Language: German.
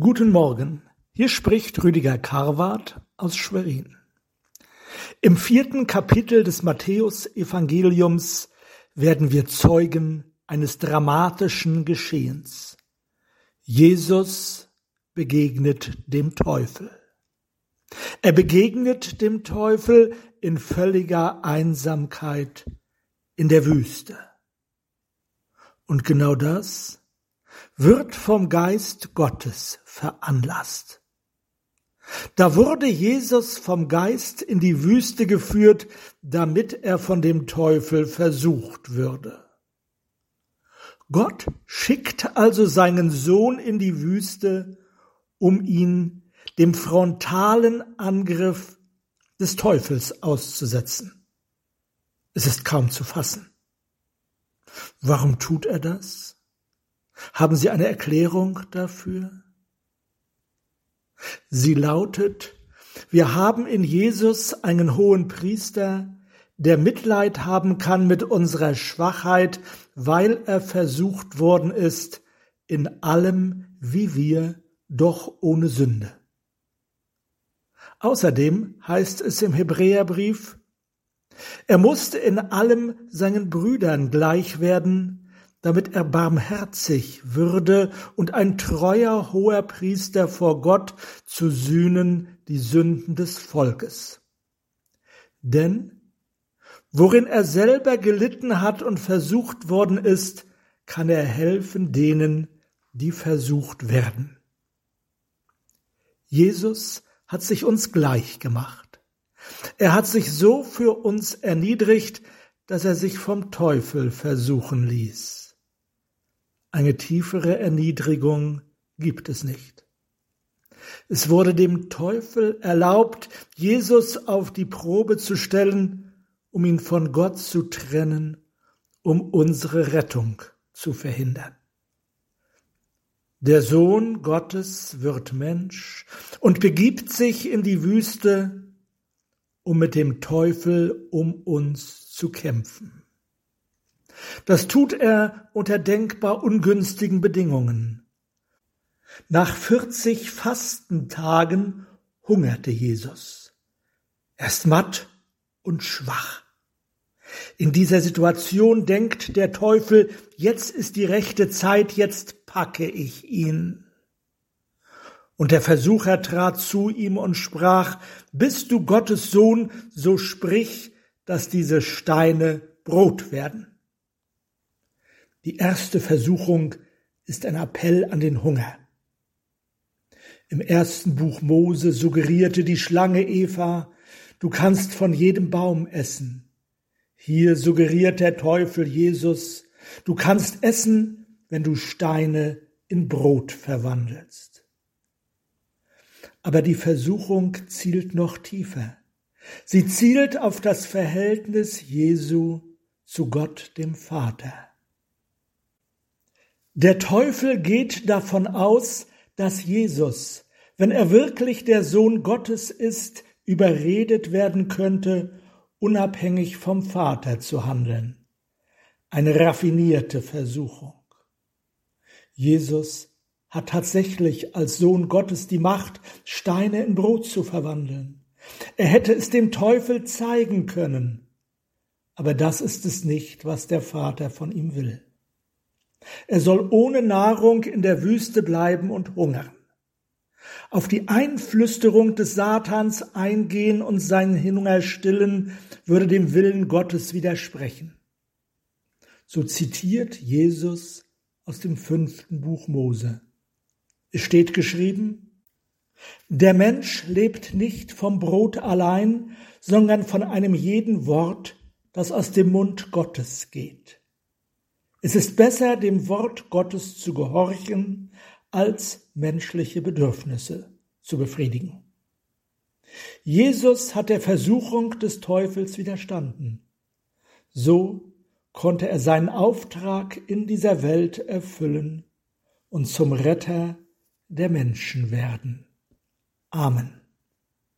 Guten Morgen, hier spricht Rüdiger Karwart aus Schwerin. Im vierten Kapitel des Matthäusevangeliums werden wir Zeugen eines dramatischen Geschehens. Jesus begegnet dem Teufel. Er begegnet dem Teufel in völliger Einsamkeit in der Wüste. Und genau das wird vom Geist Gottes veranlasst. Da wurde Jesus vom Geist in die Wüste geführt, damit er von dem Teufel versucht würde. Gott schickt also seinen Sohn in die Wüste, um ihn dem frontalen Angriff des Teufels auszusetzen. Es ist kaum zu fassen. Warum tut er das? Haben Sie eine Erklärung dafür? Sie lautet, wir haben in Jesus einen hohen Priester, der Mitleid haben kann mit unserer Schwachheit, weil er versucht worden ist, in allem wie wir, doch ohne Sünde. Außerdem heißt es im Hebräerbrief, er musste in allem seinen Brüdern gleich werden, damit er barmherzig würde und ein treuer hoher Priester vor Gott zu sühnen die Sünden des Volkes. Denn worin er selber gelitten hat und versucht worden ist, kann er helfen denen, die versucht werden. Jesus hat sich uns gleich gemacht. Er hat sich so für uns erniedrigt, dass er sich vom Teufel versuchen ließ. Eine tiefere Erniedrigung gibt es nicht. Es wurde dem Teufel erlaubt, Jesus auf die Probe zu stellen, um ihn von Gott zu trennen, um unsere Rettung zu verhindern. Der Sohn Gottes wird Mensch und begibt sich in die Wüste, um mit dem Teufel um uns zu kämpfen. Das tut er unter denkbar ungünstigen Bedingungen. Nach 40 Fastentagen hungerte Jesus. Er ist matt und schwach. In dieser Situation denkt der Teufel, jetzt ist die rechte Zeit, jetzt packe ich ihn. Und der Versucher trat zu ihm und sprach, Bist du Gottes Sohn, so sprich, dass diese Steine Brot werden. Die erste Versuchung ist ein Appell an den Hunger. Im ersten Buch Mose suggerierte die Schlange Eva, du kannst von jedem Baum essen. Hier suggeriert der Teufel Jesus, du kannst essen, wenn du Steine in Brot verwandelst. Aber die Versuchung zielt noch tiefer. Sie zielt auf das Verhältnis Jesu zu Gott dem Vater. Der Teufel geht davon aus, dass Jesus, wenn er wirklich der Sohn Gottes ist, überredet werden könnte, unabhängig vom Vater zu handeln. Eine raffinierte Versuchung. Jesus hat tatsächlich als Sohn Gottes die Macht, Steine in Brot zu verwandeln. Er hätte es dem Teufel zeigen können, aber das ist es nicht, was der Vater von ihm will. Er soll ohne Nahrung in der Wüste bleiben und hungern. Auf die Einflüsterung des Satans eingehen und seinen Hunger stillen, würde dem Willen Gottes widersprechen. So zitiert Jesus aus dem fünften Buch Mose. Es steht geschrieben, der Mensch lebt nicht vom Brot allein, sondern von einem jeden Wort, das aus dem Mund Gottes geht. Es ist besser, dem Wort Gottes zu gehorchen, als menschliche Bedürfnisse zu befriedigen. Jesus hat der Versuchung des Teufels widerstanden. So konnte er seinen Auftrag in dieser Welt erfüllen und zum Retter der Menschen werden. Amen.